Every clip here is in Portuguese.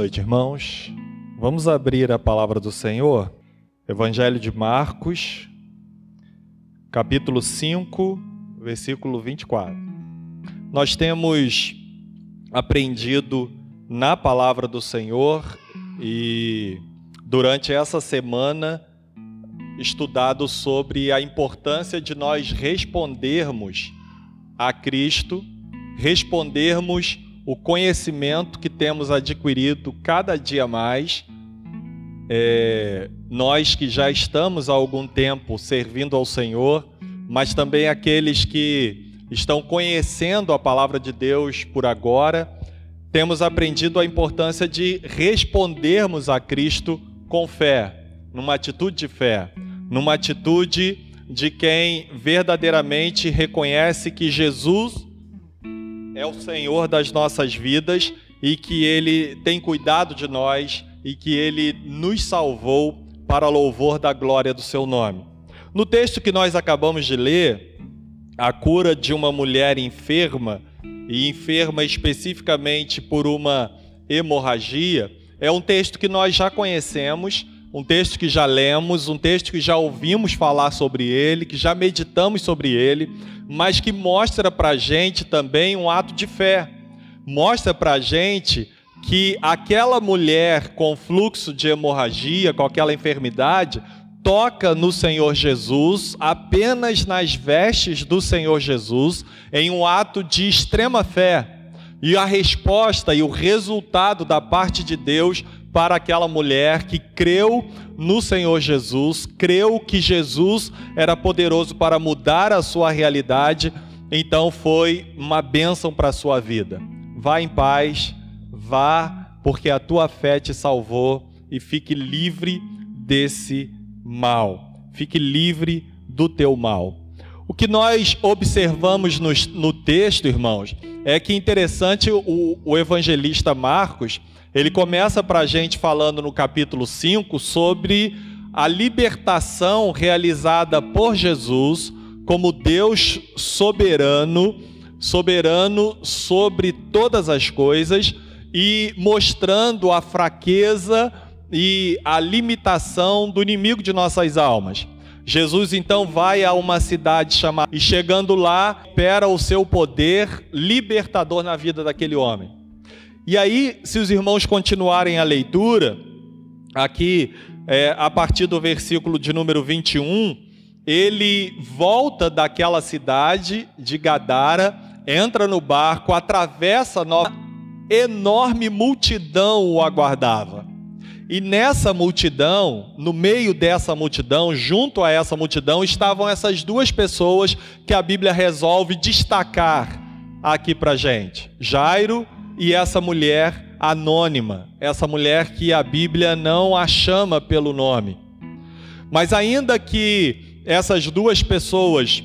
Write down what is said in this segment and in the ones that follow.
Noite, irmãos. Vamos abrir a palavra do Senhor, Evangelho de Marcos, capítulo 5, versículo 24. Nós temos aprendido na palavra do Senhor e durante essa semana estudado sobre a importância de nós respondermos a Cristo, respondermos o conhecimento que temos adquirido cada dia mais. É, nós que já estamos há algum tempo servindo ao Senhor, mas também aqueles que estão conhecendo a palavra de Deus por agora, temos aprendido a importância de respondermos a Cristo com fé, numa atitude de fé, numa atitude de quem verdadeiramente reconhece que Jesus é o Senhor das nossas vidas e que Ele tem cuidado de nós e que Ele nos salvou para louvor da glória do Seu nome. No texto que nós acabamos de ler, a cura de uma mulher enferma, e enferma especificamente por uma hemorragia, é um texto que nós já conhecemos, um texto que já lemos, um texto que já ouvimos falar sobre ele, que já meditamos sobre ele, mas que mostra para a gente também um ato de fé. Mostra para a gente que aquela mulher com fluxo de hemorragia, com aquela enfermidade, toca no Senhor Jesus, apenas nas vestes do Senhor Jesus, em um ato de extrema fé. E a resposta e o resultado da parte de Deus para aquela mulher que creu no Senhor Jesus, creu que Jesus era poderoso para mudar a sua realidade, então foi uma bênção para a sua vida. Vá em paz, vá, porque a tua fé te salvou e fique livre desse mal. Fique livre do teu mal. O que nós observamos no, no texto, irmãos, é que interessante o, o evangelista Marcos ele começa para a gente falando no capítulo 5 sobre a libertação realizada por Jesus como Deus soberano, soberano sobre todas as coisas e mostrando a fraqueza e a limitação do inimigo de nossas almas. Jesus então vai a uma cidade chamada e chegando lá, opera o seu poder libertador na vida daquele homem. E aí, se os irmãos continuarem a leitura, aqui é, a partir do versículo de número 21, ele volta daquela cidade de Gadara, entra no barco, atravessa, uma enorme multidão o aguardava. E nessa multidão, no meio dessa multidão, junto a essa multidão, estavam essas duas pessoas que a Bíblia resolve destacar aqui para gente: Jairo e essa mulher anônima, essa mulher que a Bíblia não a chama pelo nome. Mas ainda que essas duas pessoas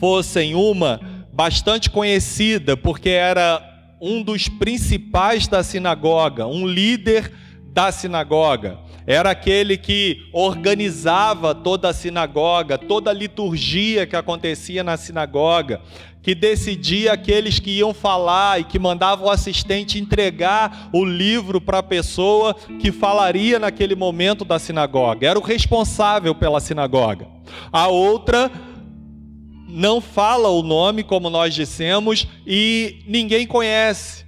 fossem uma bastante conhecida, porque era um dos principais da sinagoga, um líder da sinagoga, era aquele que organizava toda a sinagoga, toda a liturgia que acontecia na sinagoga, que decidia aqueles que iam falar e que mandava o assistente entregar o livro para a pessoa que falaria naquele momento da sinagoga. Era o responsável pela sinagoga. A outra não fala o nome, como nós dissemos, e ninguém conhece.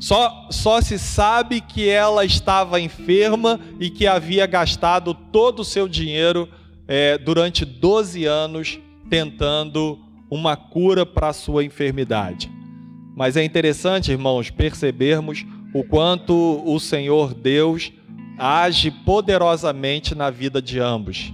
Só, só se sabe que ela estava enferma e que havia gastado todo o seu dinheiro é, durante 12 anos tentando uma cura para a sua enfermidade. Mas é interessante, irmãos, percebermos o quanto o Senhor Deus age poderosamente na vida de ambos.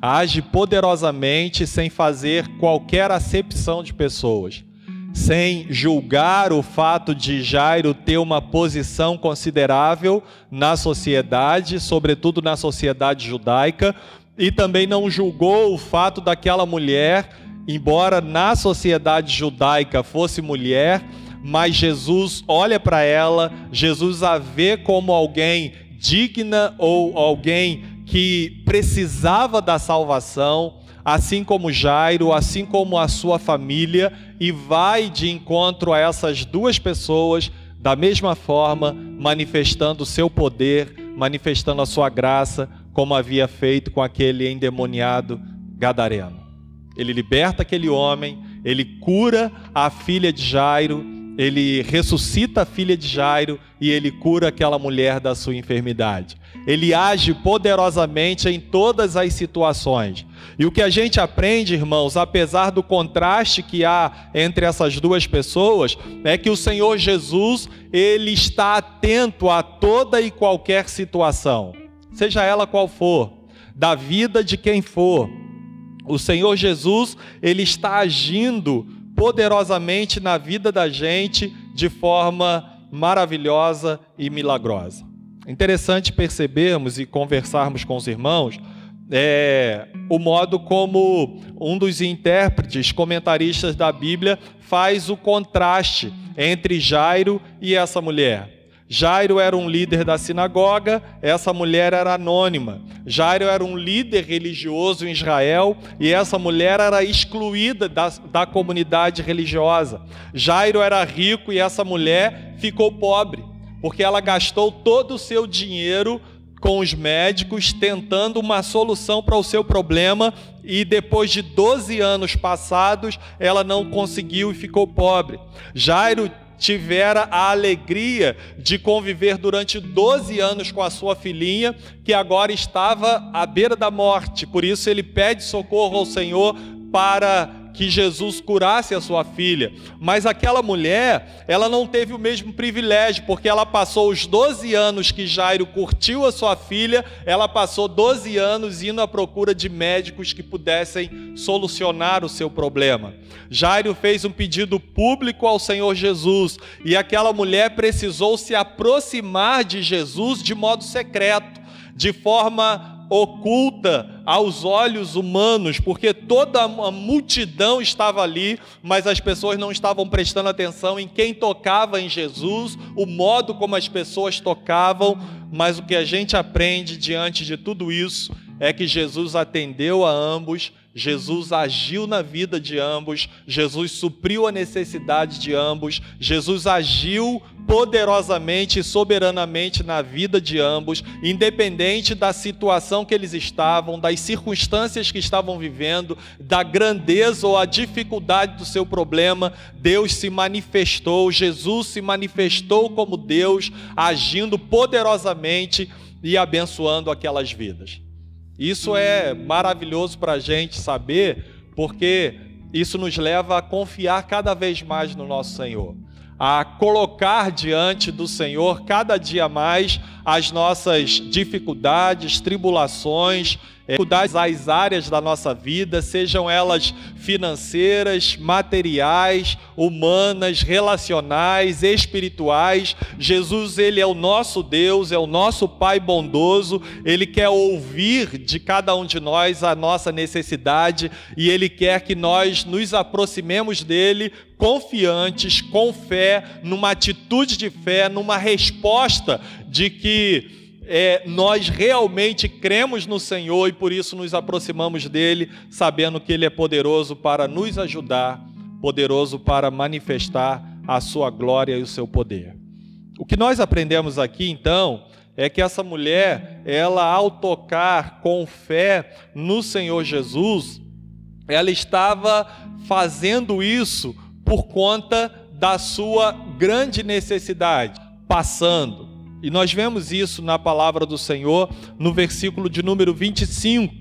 Age poderosamente sem fazer qualquer acepção de pessoas, sem julgar o fato de Jairo ter uma posição considerável na sociedade, sobretudo na sociedade judaica, e também não julgou o fato daquela mulher embora na sociedade judaica fosse mulher, mas Jesus olha para ela, Jesus a vê como alguém digna ou alguém que precisava da salvação, assim como Jairo, assim como a sua família, e vai de encontro a essas duas pessoas, da mesma forma, manifestando o seu poder, manifestando a sua graça, como havia feito com aquele endemoniado gadareno. Ele liberta aquele homem, ele cura a filha de Jairo, ele ressuscita a filha de Jairo e ele cura aquela mulher da sua enfermidade. Ele age poderosamente em todas as situações. E o que a gente aprende, irmãos, apesar do contraste que há entre essas duas pessoas, é que o Senhor Jesus, ele está atento a toda e qualquer situação, seja ela qual for, da vida de quem for. O Senhor Jesus, ele está agindo poderosamente na vida da gente de forma maravilhosa e milagrosa. Interessante percebermos e conversarmos com os irmãos é, o modo como um dos intérpretes, comentaristas da Bíblia, faz o contraste entre Jairo e essa mulher. Jairo era um líder da sinagoga, essa mulher era anônima. Jairo era um líder religioso em Israel e essa mulher era excluída da, da comunidade religiosa. Jairo era rico e essa mulher ficou pobre, porque ela gastou todo o seu dinheiro com os médicos tentando uma solução para o seu problema e depois de 12 anos passados ela não conseguiu e ficou pobre. Jairo tivera a alegria de conviver durante 12 anos com a sua filhinha, que agora estava à beira da morte. Por isso ele pede socorro ao Senhor para que Jesus curasse a sua filha. Mas aquela mulher, ela não teve o mesmo privilégio, porque ela passou os 12 anos que Jairo curtiu a sua filha, ela passou 12 anos indo à procura de médicos que pudessem solucionar o seu problema. Jairo fez um pedido público ao Senhor Jesus, e aquela mulher precisou se aproximar de Jesus de modo secreto, de forma oculta aos olhos humanos, porque toda a multidão estava ali, mas as pessoas não estavam prestando atenção em quem tocava em Jesus, o modo como as pessoas tocavam, mas o que a gente aprende diante de tudo isso é que Jesus atendeu a ambos, Jesus agiu na vida de ambos, Jesus supriu a necessidade de ambos, Jesus agiu poderosamente e soberanamente na vida de ambos, independente da situação que eles estavam, das circunstâncias que estavam vivendo, da grandeza ou a dificuldade do seu problema, Deus se manifestou, Jesus se manifestou como Deus, agindo poderosamente e abençoando aquelas vidas. Isso é maravilhoso para a gente saber, porque isso nos leva a confiar cada vez mais no nosso Senhor a colocar diante do Senhor cada dia mais as nossas dificuldades, tribulações, dificuldades às áreas da nossa vida, sejam elas financeiras, materiais, humanas, relacionais, espirituais. Jesus, ele é o nosso Deus, é o nosso Pai bondoso, ele quer ouvir de cada um de nós a nossa necessidade e ele quer que nós nos aproximemos dele confiantes, com fé, numa atitude de fé, numa resposta de que é, nós realmente cremos no Senhor e por isso nos aproximamos dele, sabendo que ele é poderoso para nos ajudar, poderoso para manifestar a sua glória e o seu poder. O que nós aprendemos aqui, então, é que essa mulher, ela ao tocar com fé no Senhor Jesus, ela estava fazendo isso por conta da sua grande necessidade, passando, e nós vemos isso na palavra do Senhor no versículo de número 25.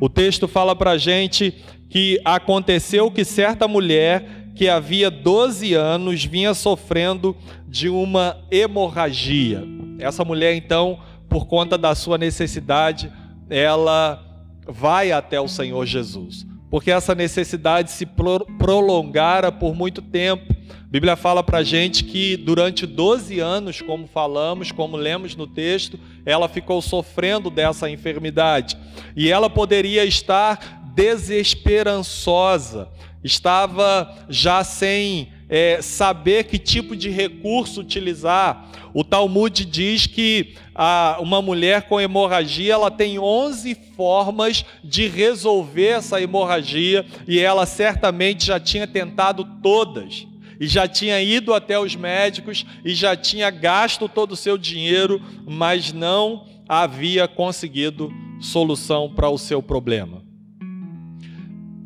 O texto fala para a gente que aconteceu que certa mulher que havia 12 anos vinha sofrendo de uma hemorragia. Essa mulher, então, por conta da sua necessidade, ela vai até o Senhor Jesus, porque essa necessidade se prolongara por muito tempo. A Bíblia fala para a gente que durante 12 anos, como falamos, como lemos no texto, ela ficou sofrendo dessa enfermidade. E ela poderia estar desesperançosa, estava já sem é, saber que tipo de recurso utilizar. O Talmud diz que a, uma mulher com hemorragia ela tem 11 formas de resolver essa hemorragia e ela certamente já tinha tentado todas e já tinha ido até os médicos e já tinha gasto todo o seu dinheiro, mas não havia conseguido solução para o seu problema.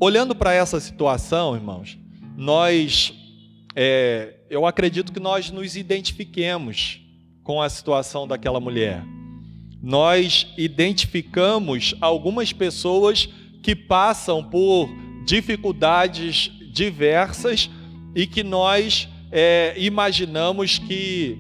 Olhando para essa situação, irmãos, nós, é, eu acredito que nós nos identifiquemos com a situação daquela mulher. Nós identificamos algumas pessoas que passam por dificuldades diversas e que nós é, imaginamos que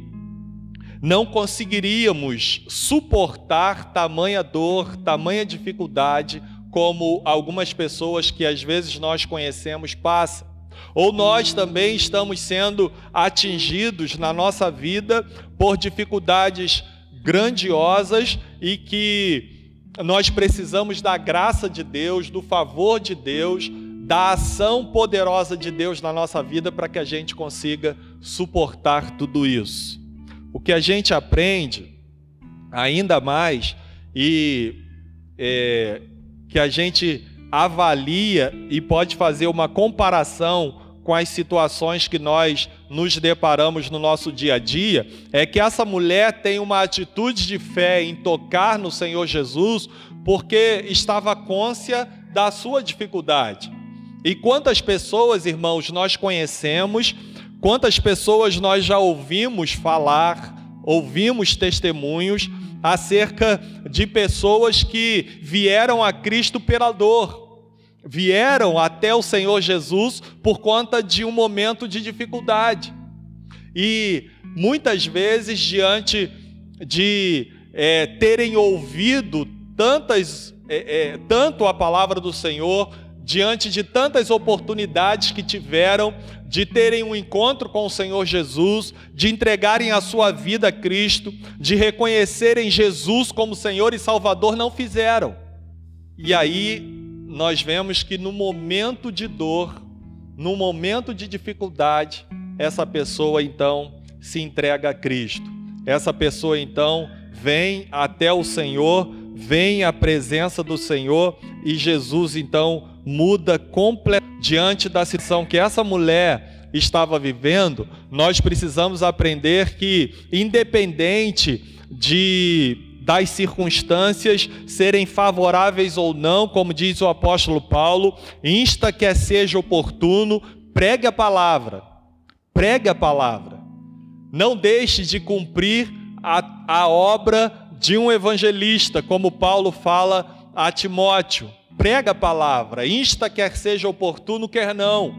não conseguiríamos suportar tamanha dor, tamanha dificuldade como algumas pessoas que às vezes nós conhecemos passam. Ou nós também estamos sendo atingidos na nossa vida por dificuldades grandiosas e que nós precisamos da graça de Deus, do favor de Deus, da ação poderosa de Deus na nossa vida para que a gente consiga suportar tudo isso. O que a gente aprende ainda mais e é, que a gente avalia e pode fazer uma comparação com as situações que nós nos deparamos no nosso dia a dia, é que essa mulher tem uma atitude de fé em tocar no Senhor Jesus, porque estava côncia da sua dificuldade. E quantas pessoas, irmãos, nós conhecemos Quantas pessoas nós já ouvimos falar, ouvimos testemunhos acerca de pessoas que vieram a Cristo pela dor, vieram até o Senhor Jesus por conta de um momento de dificuldade. E muitas vezes, diante de é, terem ouvido tantas, é, é, tanto a palavra do Senhor, diante de tantas oportunidades que tiveram de terem um encontro com o Senhor Jesus, de entregarem a sua vida a Cristo, de reconhecerem Jesus como Senhor e Salvador, não fizeram. E aí nós vemos que no momento de dor, no momento de dificuldade, essa pessoa então se entrega a Cristo. Essa pessoa então vem até o Senhor, vem à presença do Senhor e Jesus então muda completamente diante da situação que essa mulher estava vivendo. Nós precisamos aprender que, independente de das circunstâncias serem favoráveis ou não, como diz o apóstolo Paulo, insta que seja oportuno, pregue a palavra. Pregue a palavra. Não deixe de cumprir a, a obra de um evangelista, como Paulo fala a Timóteo prega a palavra, insta quer seja oportuno, quer não.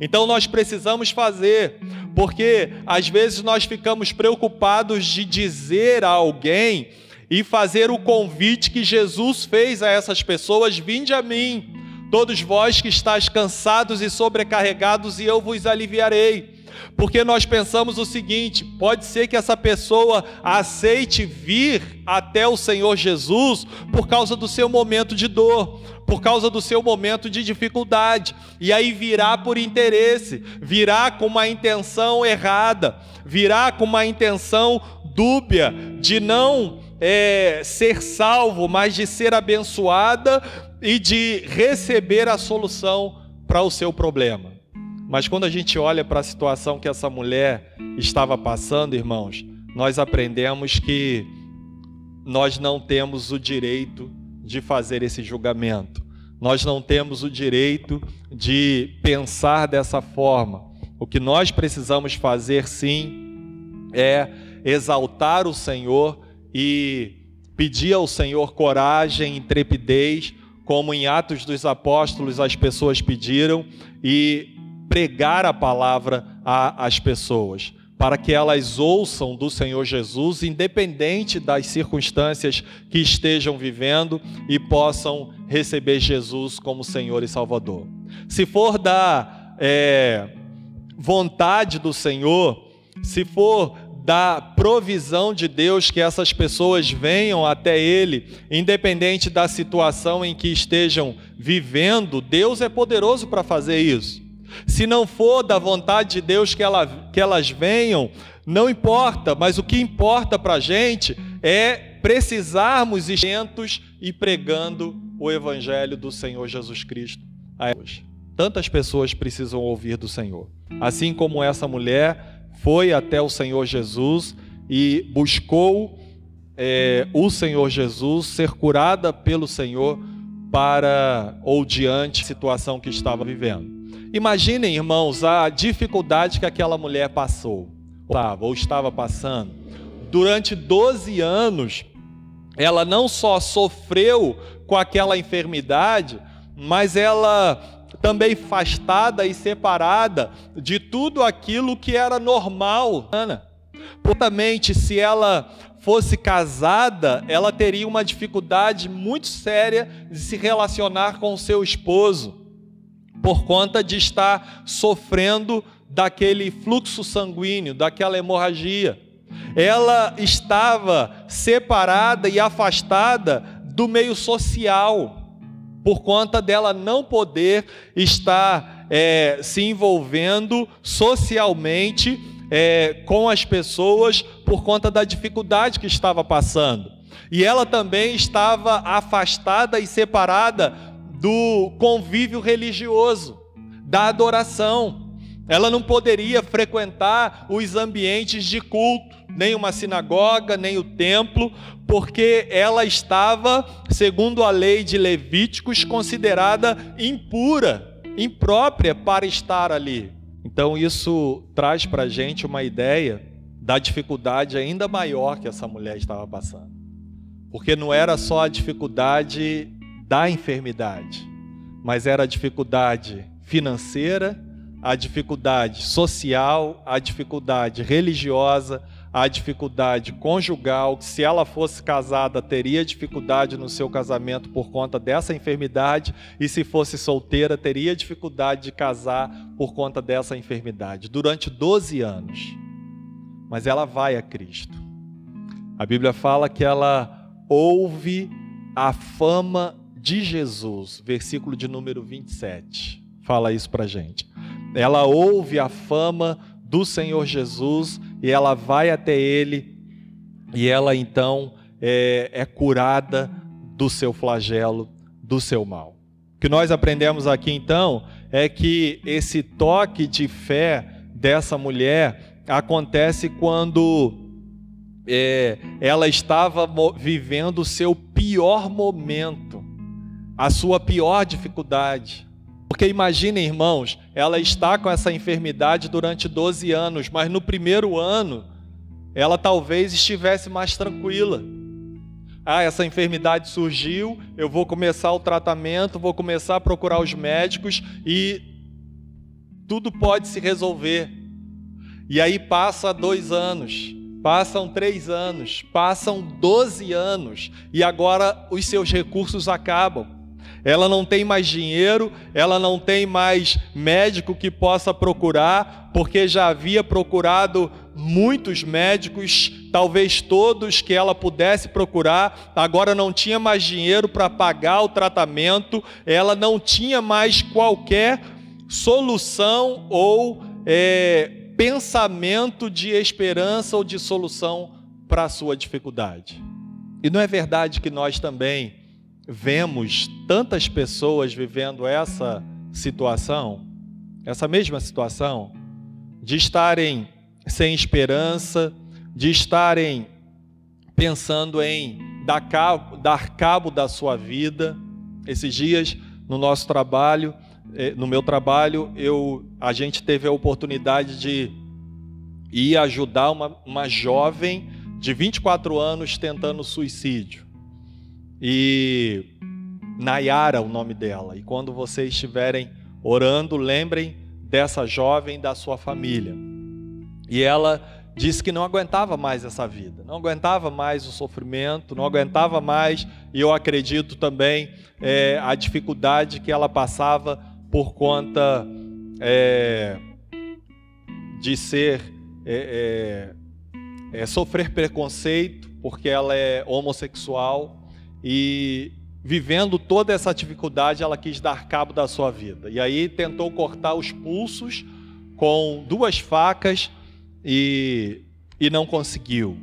Então nós precisamos fazer, porque às vezes nós ficamos preocupados de dizer a alguém e fazer o convite que Jesus fez a essas pessoas: vinde a mim, todos vós que estáis cansados e sobrecarregados, e eu vos aliviarei. Porque nós pensamos o seguinte: pode ser que essa pessoa aceite vir até o Senhor Jesus por causa do seu momento de dor, por causa do seu momento de dificuldade, e aí virá por interesse, virá com uma intenção errada, virá com uma intenção dúbia de não é, ser salvo, mas de ser abençoada e de receber a solução para o seu problema. Mas quando a gente olha para a situação que essa mulher estava passando, irmãos, nós aprendemos que nós não temos o direito de fazer esse julgamento. Nós não temos o direito de pensar dessa forma. O que nós precisamos fazer, sim, é exaltar o Senhor e pedir ao Senhor coragem, intrepidez, como em Atos dos Apóstolos as pessoas pediram, e pregar a palavra às pessoas para que elas ouçam do Senhor Jesus, independente das circunstâncias que estejam vivendo, e possam receber Jesus como Senhor e Salvador. Se for da é, vontade do Senhor, se for da provisão de Deus que essas pessoas venham até Ele, independente da situação em que estejam vivendo, Deus é poderoso para fazer isso. Se não for da vontade de Deus que, ela, que elas venham, não importa, mas o que importa para a gente é precisarmos isentos e pregando o Evangelho do Senhor Jesus Cristo a. Tantas pessoas precisam ouvir do Senhor. Assim como essa mulher foi até o Senhor Jesus e buscou é, o Senhor Jesus, ser curada pelo Senhor para ou diante da situação que estava vivendo. Imaginem, irmãos, a dificuldade que aquela mulher passou, ou estava passando. Durante 12 anos, ela não só sofreu com aquela enfermidade, mas ela também afastada e separada de tudo aquilo que era normal. Portamente, se ela fosse casada, ela teria uma dificuldade muito séria de se relacionar com seu esposo por conta de estar sofrendo daquele fluxo sanguíneo, daquela hemorragia. Ela estava separada e afastada do meio social, por conta dela não poder estar é, se envolvendo socialmente é, com as pessoas por conta da dificuldade que estava passando. E ela também estava afastada e separada do convívio religioso, da adoração. Ela não poderia frequentar os ambientes de culto, nem uma sinagoga, nem o templo, porque ela estava, segundo a lei de Levíticos, considerada impura, imprópria para estar ali. Então, isso traz para a gente uma ideia da dificuldade ainda maior que essa mulher estava passando. Porque não era só a dificuldade da enfermidade, mas era a dificuldade financeira, a dificuldade social, a dificuldade religiosa, a dificuldade conjugal. Se ela fosse casada, teria dificuldade no seu casamento por conta dessa enfermidade, e se fosse solteira, teria dificuldade de casar por conta dessa enfermidade. Durante 12 anos. Mas ela vai a Cristo. A Bíblia fala que ela ouve a fama de Jesus, versículo de número 27, fala isso para gente. Ela ouve a fama do Senhor Jesus e ela vai até ele e ela então é, é curada do seu flagelo, do seu mal. O que nós aprendemos aqui então é que esse toque de fé dessa mulher acontece quando é, ela estava vivendo o seu pior momento a sua pior dificuldade. Porque imaginem, irmãos, ela está com essa enfermidade durante 12 anos, mas no primeiro ano ela talvez estivesse mais tranquila. Ah, essa enfermidade surgiu, eu vou começar o tratamento, vou começar a procurar os médicos e tudo pode se resolver. E aí passa dois anos, passam três anos, passam doze anos e agora os seus recursos acabam ela não tem mais dinheiro, ela não tem mais médico que possa procurar, porque já havia procurado muitos médicos, talvez todos que ela pudesse procurar, agora não tinha mais dinheiro para pagar o tratamento, ela não tinha mais qualquer solução ou é, pensamento de esperança ou de solução para a sua dificuldade. E não é verdade que nós também vemos tantas pessoas vivendo essa situação, essa mesma situação, de estarem sem esperança, de estarem pensando em dar cabo, dar cabo da sua vida. Esses dias, no nosso trabalho, eh, no meu trabalho, eu, a gente teve a oportunidade de ir ajudar uma, uma jovem de 24 anos tentando suicídio. E Nayara, o nome dela. E quando vocês estiverem orando, lembrem dessa jovem da sua família. E ela disse que não aguentava mais essa vida, não aguentava mais o sofrimento, não aguentava mais, e eu acredito também é, a dificuldade que ela passava por conta é, de ser é, é, é sofrer preconceito, porque ela é homossexual e vivendo toda essa dificuldade, ela quis dar cabo da sua vida. E aí tentou cortar os pulsos com duas facas e, e não conseguiu,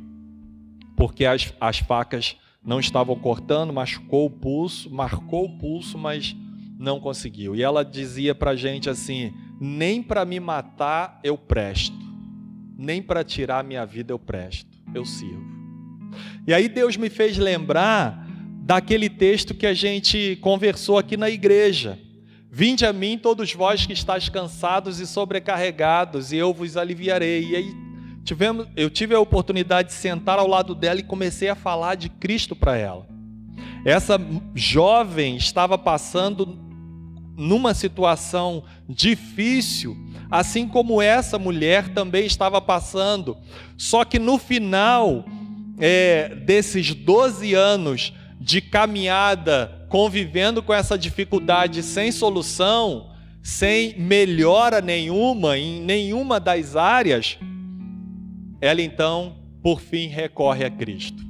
porque as, as facas não estavam cortando, machucou o pulso, marcou o pulso, mas não conseguiu. E ela dizia para gente assim: nem para me matar eu presto, nem para tirar minha vida eu presto, eu sirvo. E aí Deus me fez lembrar daquele texto que a gente conversou aqui na igreja. Vinde a mim todos vós que estáis cansados e sobrecarregados, e eu vos aliviarei. E aí tivemos, eu tive a oportunidade de sentar ao lado dela e comecei a falar de Cristo para ela. Essa jovem estava passando numa situação difícil, assim como essa mulher também estava passando. Só que no final é, desses 12 anos de caminhada convivendo com essa dificuldade sem solução, sem melhora nenhuma em nenhuma das áreas, ela então, por fim, recorre a Cristo.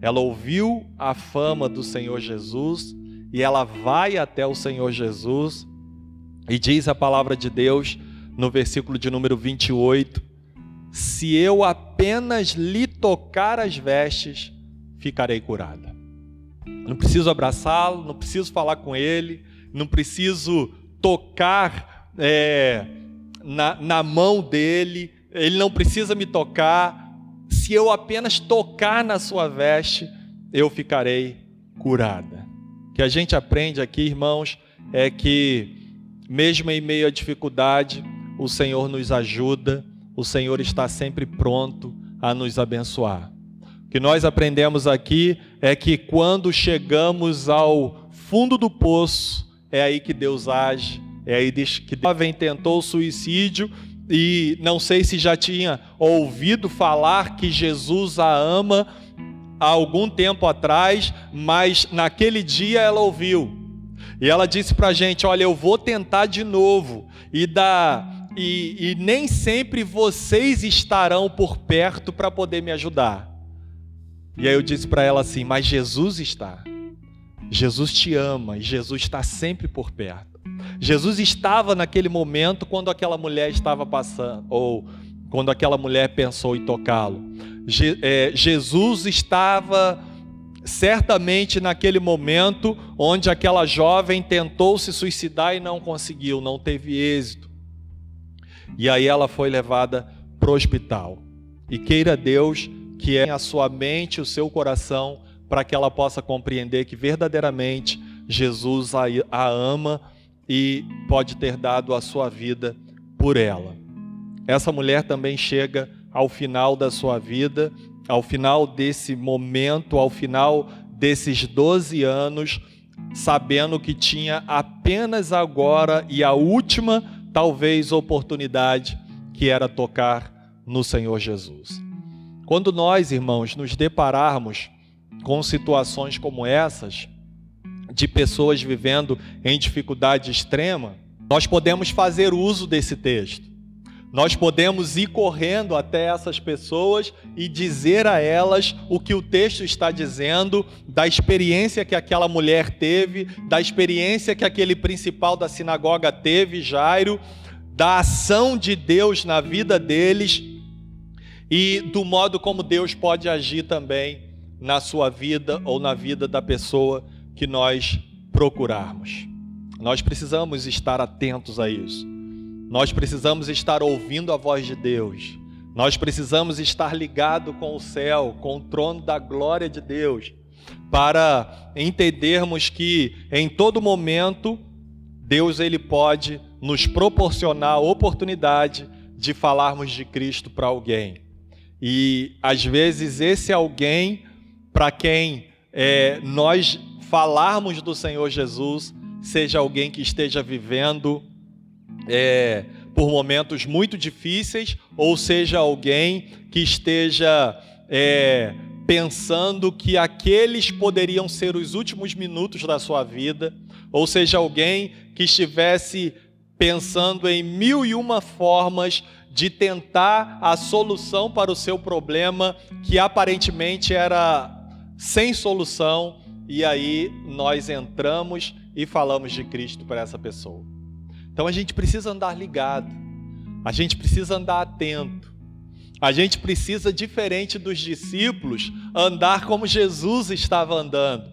Ela ouviu a fama do Senhor Jesus e ela vai até o Senhor Jesus e diz a palavra de Deus no versículo de número 28: Se eu apenas lhe tocar as vestes, ficarei curada. Não preciso abraçá-lo, não preciso falar com ele, não preciso tocar é, na, na mão dele, ele não precisa me tocar. Se eu apenas tocar na sua veste, eu ficarei curada. O que a gente aprende aqui, irmãos, é que, mesmo em meio à dificuldade, o Senhor nos ajuda, o Senhor está sempre pronto a nos abençoar que nós aprendemos aqui é que quando chegamos ao fundo do poço, é aí que Deus age, é aí que jovem tentou suicídio e não sei se já tinha ouvido falar que Jesus a ama há algum tempo atrás, mas naquele dia ela ouviu. E ela disse para a gente: Olha, eu vou tentar de novo. E, e, e nem sempre vocês estarão por perto para poder me ajudar. E aí eu disse para ela assim: Mas Jesus está. Jesus te ama e Jesus está sempre por perto. Jesus estava naquele momento quando aquela mulher estava passando, ou quando aquela mulher pensou em tocá-lo. Je, é, Jesus estava certamente naquele momento onde aquela jovem tentou se suicidar e não conseguiu, não teve êxito. E aí ela foi levada para o hospital. E queira Deus que é a sua mente, o seu coração, para que ela possa compreender que verdadeiramente Jesus a, ama e pode ter dado a sua vida por ela. Essa mulher também chega ao final da sua vida, ao final desse momento, ao final desses 12 anos, sabendo que tinha apenas agora e a última, talvez, oportunidade, que era tocar no Senhor Jesus. Quando nós, irmãos, nos depararmos com situações como essas, de pessoas vivendo em dificuldade extrema, nós podemos fazer uso desse texto. Nós podemos ir correndo até essas pessoas e dizer a elas o que o texto está dizendo, da experiência que aquela mulher teve, da experiência que aquele principal da sinagoga teve, Jairo, da ação de Deus na vida deles e do modo como Deus pode agir também na sua vida ou na vida da pessoa que nós procurarmos. Nós precisamos estar atentos a isso. Nós precisamos estar ouvindo a voz de Deus. Nós precisamos estar ligado com o céu, com o trono da glória de Deus, para entendermos que em todo momento Deus ele pode nos proporcionar a oportunidade de falarmos de Cristo para alguém. E às vezes esse alguém para quem é, nós falarmos do Senhor Jesus seja alguém que esteja vivendo é, por momentos muito difíceis, ou seja alguém que esteja é, pensando que aqueles poderiam ser os últimos minutos da sua vida, ou seja alguém que estivesse pensando em mil e uma formas de tentar a solução para o seu problema que aparentemente era sem solução, e aí nós entramos e falamos de Cristo para essa pessoa. Então a gente precisa andar ligado, a gente precisa andar atento, a gente precisa, diferente dos discípulos, andar como Jesus estava andando.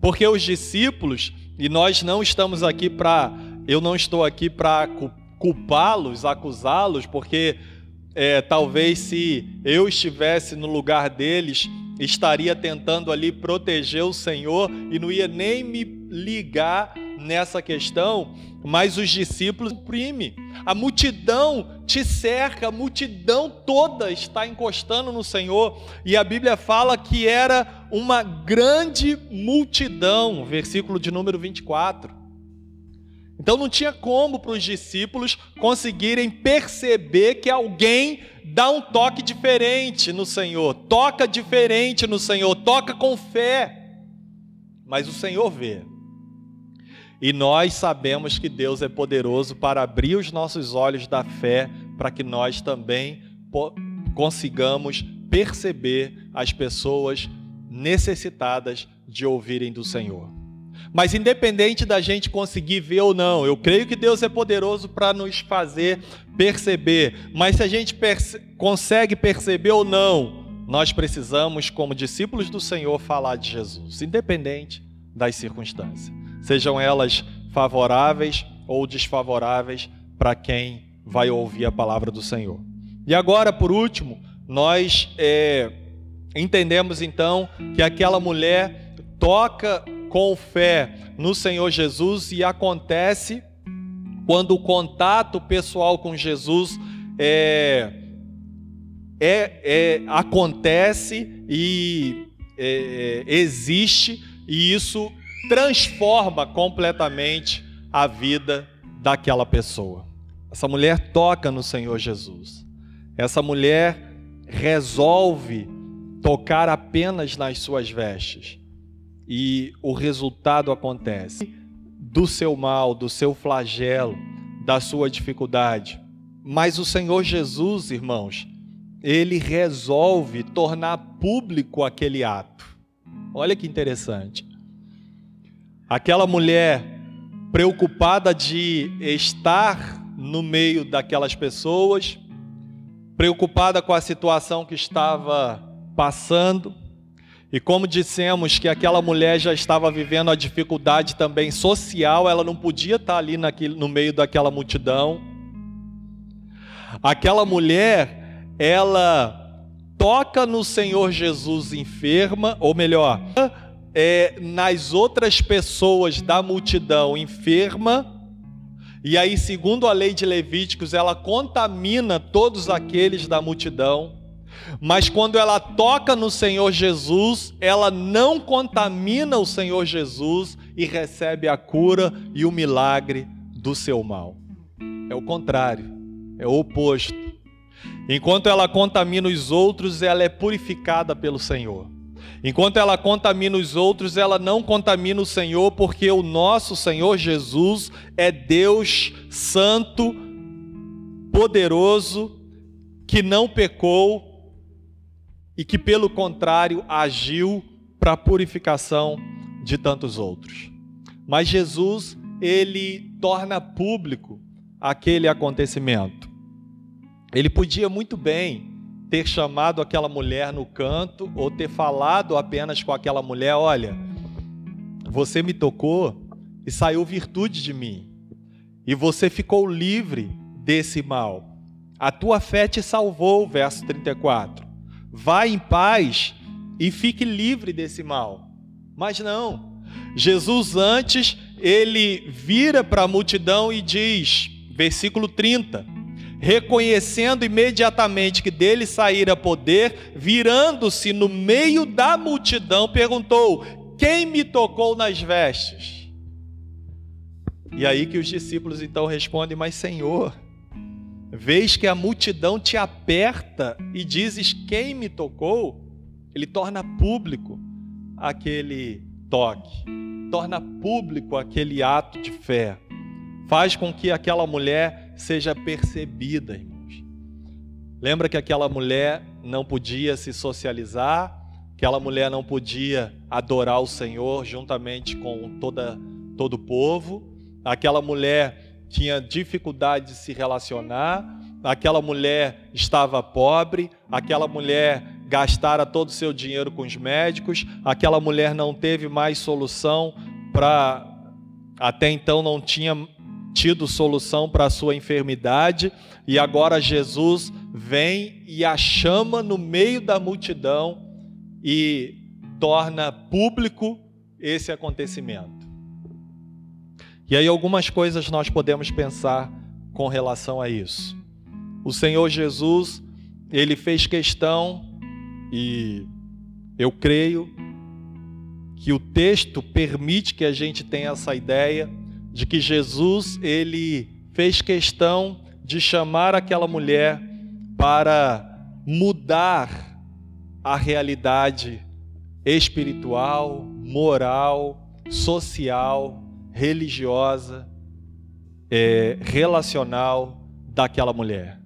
Porque os discípulos, e nós não estamos aqui para, eu não estou aqui para culpá-los, acusá-los, porque é, talvez se eu estivesse no lugar deles, estaria tentando ali proteger o Senhor e não ia nem me ligar nessa questão, mas os discípulos oprimem. A multidão te cerca, a multidão toda está encostando no Senhor, e a Bíblia fala que era uma grande multidão, versículo de número 24. Então não tinha como para os discípulos conseguirem perceber que alguém dá um toque diferente no Senhor, toca diferente no Senhor, toca com fé. Mas o Senhor vê. E nós sabemos que Deus é poderoso para abrir os nossos olhos da fé, para que nós também consigamos perceber as pessoas necessitadas de ouvirem do Senhor. Mas independente da gente conseguir ver ou não, eu creio que Deus é poderoso para nos fazer perceber. Mas se a gente perce consegue perceber ou não, nós precisamos, como discípulos do Senhor, falar de Jesus, independente das circunstâncias sejam elas favoráveis ou desfavoráveis para quem vai ouvir a palavra do Senhor. E agora, por último, nós é, entendemos então que aquela mulher toca com fé no Senhor Jesus e acontece quando o contato pessoal com Jesus é, é, é acontece e é, é existe, e isso transforma completamente a vida daquela pessoa. Essa mulher toca no Senhor Jesus. Essa mulher resolve tocar apenas nas suas vestes. E o resultado acontece do seu mal, do seu flagelo, da sua dificuldade. Mas o Senhor Jesus, irmãos, ele resolve tornar público aquele ato. Olha que interessante. Aquela mulher preocupada de estar no meio daquelas pessoas, preocupada com a situação que estava passando, e como dissemos que aquela mulher já estava vivendo a dificuldade também social, ela não podia estar ali naquele, no meio daquela multidão. Aquela mulher, ela toca no Senhor Jesus enferma, ou melhor, é, nas outras pessoas da multidão enferma, e aí, segundo a lei de Levíticos, ela contamina todos aqueles da multidão, mas quando ela toca no Senhor Jesus, ela não contamina o Senhor Jesus e recebe a cura e o milagre do seu mal. É o contrário, é o oposto. Enquanto ela contamina os outros, ela é purificada pelo Senhor. Enquanto ela contamina os outros, ela não contamina o Senhor, porque o nosso Senhor Jesus é Deus santo, poderoso, que não pecou e que, pelo contrário, agiu para a purificação de tantos outros. Mas Jesus, ele torna público aquele acontecimento. Ele podia muito bem ter chamado aquela mulher no canto ou ter falado apenas com aquela mulher: olha, você me tocou e saiu virtude de mim, e você ficou livre desse mal. A tua fé te salvou, verso 34. Vá em paz e fique livre desse mal. Mas não. Jesus antes, ele vira para a multidão e diz, versículo 30: reconhecendo imediatamente que dele saíra poder, virando-se no meio da multidão, perguntou: Quem me tocou nas vestes? E aí que os discípulos então respondem: Mas Senhor, vês que a multidão te aperta e dizes: Quem me tocou? Ele torna público aquele toque, torna público aquele ato de fé, faz com que aquela mulher seja percebida, irmãos. Lembra que aquela mulher não podia se socializar, aquela mulher não podia adorar o Senhor juntamente com toda, todo o povo, aquela mulher tinha dificuldade de se relacionar, aquela mulher estava pobre, aquela mulher gastara todo o seu dinheiro com os médicos, aquela mulher não teve mais solução para até então não tinha tido solução para a sua enfermidade, e agora Jesus vem e a chama no meio da multidão e torna público esse acontecimento. E aí algumas coisas nós podemos pensar com relação a isso. O Senhor Jesus, ele fez questão e eu creio que o texto permite que a gente tenha essa ideia de que Jesus ele fez questão de chamar aquela mulher para mudar a realidade espiritual, moral, social, religiosa, é, relacional daquela mulher.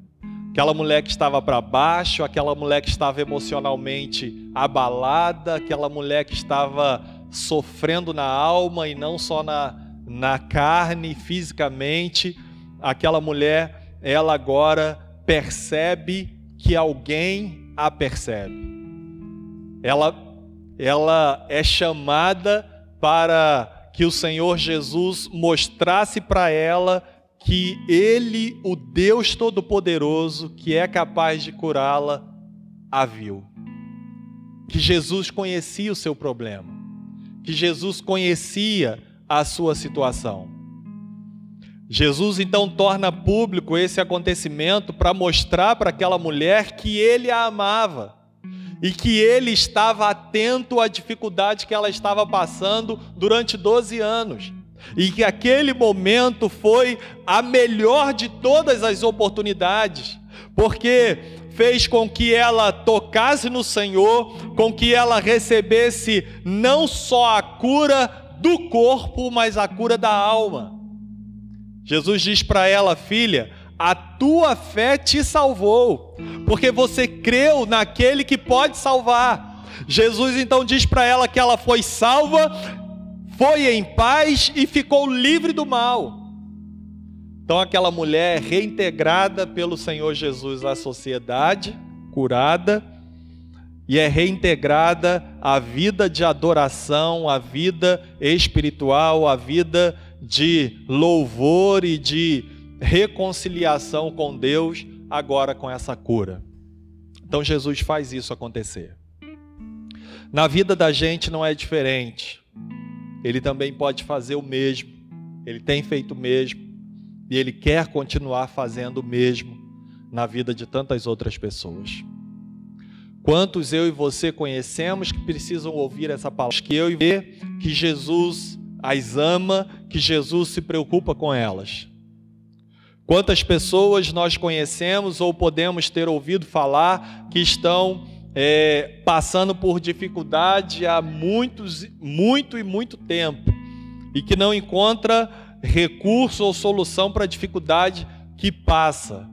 Aquela mulher que estava para baixo, aquela mulher que estava emocionalmente abalada, aquela mulher que estava sofrendo na alma e não só na, na carne, fisicamente, aquela mulher, ela agora percebe que alguém a percebe. Ela, ela é chamada para que o Senhor Jesus mostrasse para ela que Ele, o Deus Todo-Poderoso, que é capaz de curá-la, a viu. Que Jesus conhecia o seu problema, que Jesus conhecia a sua situação. Jesus então torna público esse acontecimento para mostrar para aquela mulher que ele a amava e que ele estava atento à dificuldade que ela estava passando durante 12 anos e que aquele momento foi a melhor de todas as oportunidades, porque fez com que ela tocasse no Senhor, com que ela recebesse não só a cura do corpo, mas a cura da alma. Jesus diz para ela, filha, a tua fé te salvou, porque você creu naquele que pode salvar. Jesus então diz para ela que ela foi salva foi em paz e ficou livre do mal. Então, aquela mulher é reintegrada pelo Senhor Jesus à sociedade, curada, e é reintegrada à vida de adoração, à vida espiritual, à vida de louvor e de reconciliação com Deus, agora com essa cura. Então, Jesus faz isso acontecer. Na vida da gente não é diferente ele também pode fazer o mesmo. Ele tem feito o mesmo e ele quer continuar fazendo o mesmo na vida de tantas outras pessoas. Quantos eu e você conhecemos que precisam ouvir essa palavra? Que eu e você, que Jesus as ama, que Jesus se preocupa com elas. Quantas pessoas nós conhecemos ou podemos ter ouvido falar que estão é, passando por dificuldade há muitos, muito e muito tempo e que não encontra recurso ou solução para a dificuldade que passa.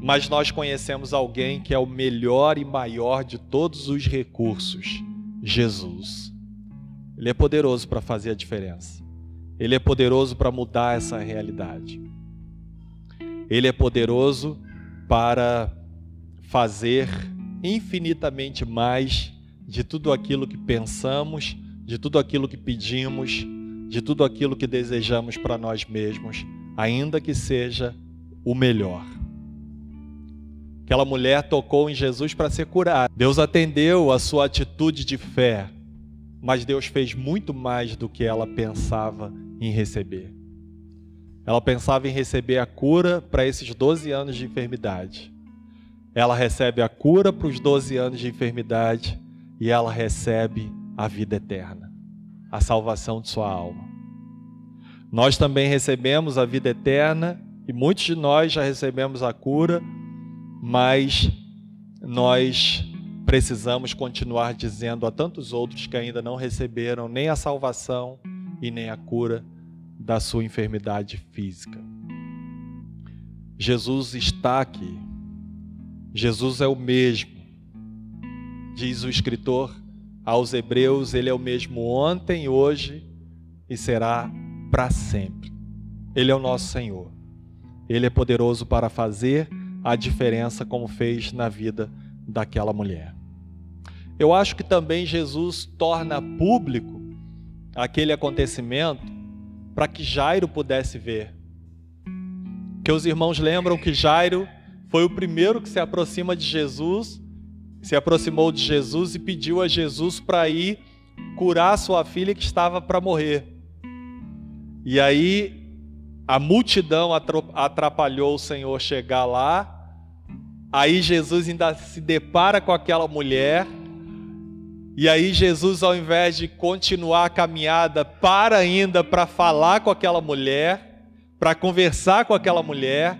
Mas nós conhecemos alguém que é o melhor e maior de todos os recursos: Jesus. Ele é poderoso para fazer a diferença. Ele é poderoso para mudar essa realidade. Ele é poderoso para fazer infinitamente mais de tudo aquilo que pensamos, de tudo aquilo que pedimos, de tudo aquilo que desejamos para nós mesmos, ainda que seja o melhor. Aquela mulher tocou em Jesus para ser curada. Deus atendeu a sua atitude de fé, mas Deus fez muito mais do que ela pensava em receber. Ela pensava em receber a cura para esses 12 anos de enfermidade ela recebe a cura para os 12 anos de enfermidade e ela recebe a vida eterna, a salvação de sua alma. Nós também recebemos a vida eterna e muitos de nós já recebemos a cura, mas nós precisamos continuar dizendo a tantos outros que ainda não receberam nem a salvação e nem a cura da sua enfermidade física. Jesus está aqui. Jesus é o mesmo. Diz o escritor aos Hebreus, ele é o mesmo ontem, hoje e será para sempre. Ele é o nosso Senhor. Ele é poderoso para fazer a diferença como fez na vida daquela mulher. Eu acho que também Jesus torna público aquele acontecimento para que Jairo pudesse ver. Que os irmãos lembram que Jairo foi o primeiro que se aproxima de Jesus, se aproximou de Jesus e pediu a Jesus para ir curar sua filha que estava para morrer. E aí a multidão atrapalhou o Senhor chegar lá. Aí Jesus ainda se depara com aquela mulher e aí Jesus, ao invés de continuar a caminhada, para ainda para falar com aquela mulher, para conversar com aquela mulher.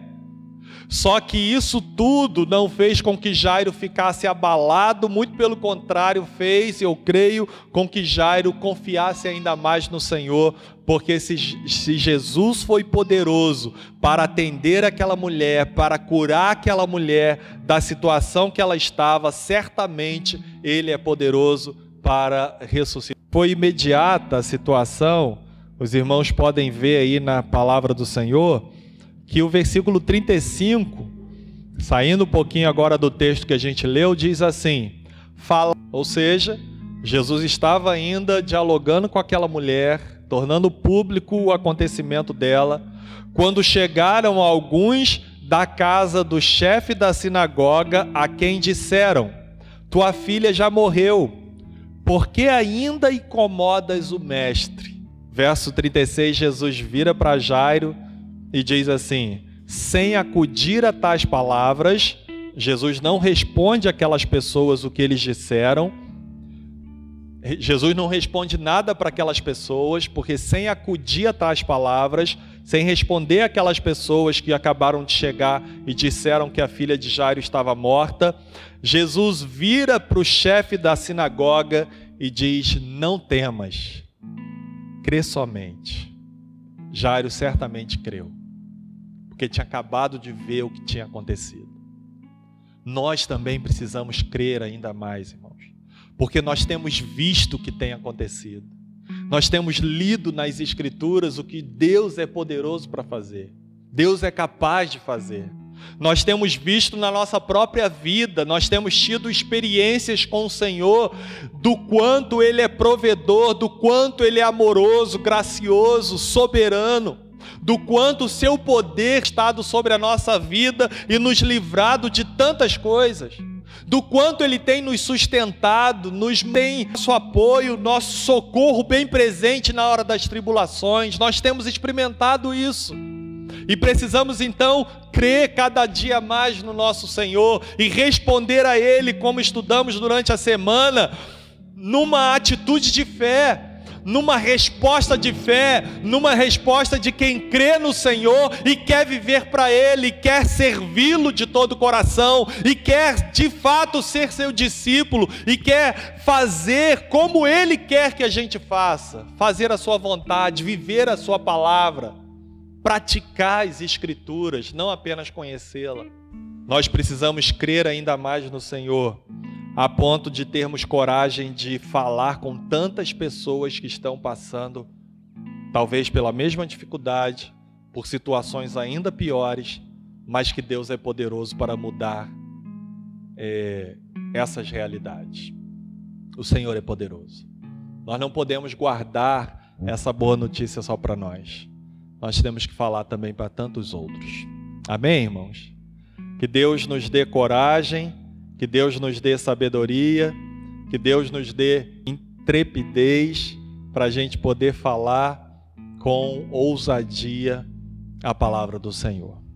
Só que isso tudo não fez com que Jairo ficasse abalado, muito pelo contrário, fez, eu creio, com que Jairo confiasse ainda mais no Senhor, porque se, se, Jesus foi poderoso para atender aquela mulher, para curar aquela mulher da situação que ela estava, certamente Ele é poderoso para ressuscitar. Foi imediata a situação, os irmãos podem ver aí na palavra do Senhor, que o versículo 35, saindo um pouquinho agora do texto que a gente leu, diz assim: fala, ou seja, Jesus estava ainda dialogando com aquela mulher, tornando público o acontecimento dela, quando chegaram alguns da casa do chefe da sinagoga, a quem disseram: Tua filha já morreu, por que ainda incomodas o mestre? Verso 36, Jesus vira para Jairo e diz assim: sem acudir a tais palavras, Jesus não responde aquelas pessoas o que eles disseram. Jesus não responde nada para aquelas pessoas, porque sem acudir a tais palavras, sem responder aquelas pessoas que acabaram de chegar e disseram que a filha de Jairo estava morta, Jesus vira para o chefe da sinagoga e diz: Não temas, crê somente. Jairo certamente creu porque tinha acabado de ver o que tinha acontecido. Nós também precisamos crer ainda mais, irmãos, porque nós temos visto o que tem acontecido. Nós temos lido nas Escrituras o que Deus é poderoso para fazer, Deus é capaz de fazer. Nós temos visto na nossa própria vida, nós temos tido experiências com o Senhor do quanto Ele é provedor, do quanto Ele é amoroso, gracioso, soberano do quanto o seu poder estado sobre a nossa vida e nos livrado de tantas coisas, do quanto ele tem nos sustentado, nos tem nosso apoio, nosso socorro bem presente na hora das tribulações. Nós temos experimentado isso. E precisamos então crer cada dia mais no nosso Senhor e responder a Ele, como estudamos durante a semana, numa atitude de fé numa resposta de fé, numa resposta de quem crê no Senhor e quer viver para Ele, quer servi-lo de todo o coração e quer de fato ser seu discípulo e quer fazer como Ele quer que a gente faça, fazer a Sua vontade, viver a Sua palavra, praticar as Escrituras, não apenas conhecê-la. Nós precisamos crer ainda mais no Senhor a ponto de termos coragem de falar com tantas pessoas que estão passando, talvez pela mesma dificuldade, por situações ainda piores, mas que Deus é poderoso para mudar é, essas realidades. O Senhor é poderoso. Nós não podemos guardar essa boa notícia só para nós. Nós temos que falar também para tantos outros. Amém, irmãos? Que Deus nos dê coragem que Deus nos dê sabedoria, que Deus nos dê intrepidez para a gente poder falar com ousadia a palavra do Senhor.